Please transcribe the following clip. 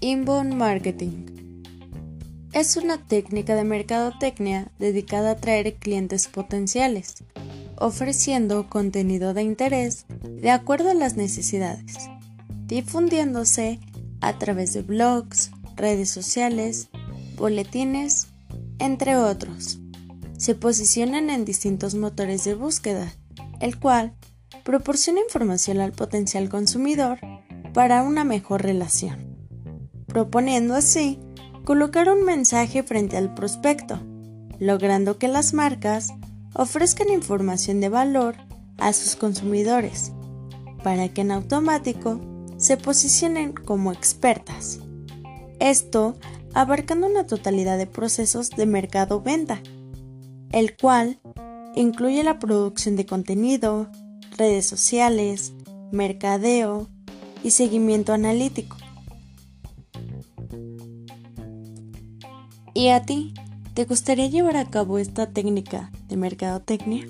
Inbound Marketing es una técnica de mercadotecnia dedicada a atraer clientes potenciales, ofreciendo contenido de interés de acuerdo a las necesidades, difundiéndose a través de blogs, redes sociales, boletines, entre otros. Se posicionan en distintos motores de búsqueda, el cual proporciona información al potencial consumidor para una mejor relación, proponiendo así colocar un mensaje frente al prospecto, logrando que las marcas ofrezcan información de valor a sus consumidores, para que en automático se posicionen como expertas. Esto abarcando una totalidad de procesos de mercado-venta, el cual incluye la producción de contenido, redes sociales, mercadeo y seguimiento analítico. ¿Y a ti? ¿Te gustaría llevar a cabo esta técnica de mercadotecnia?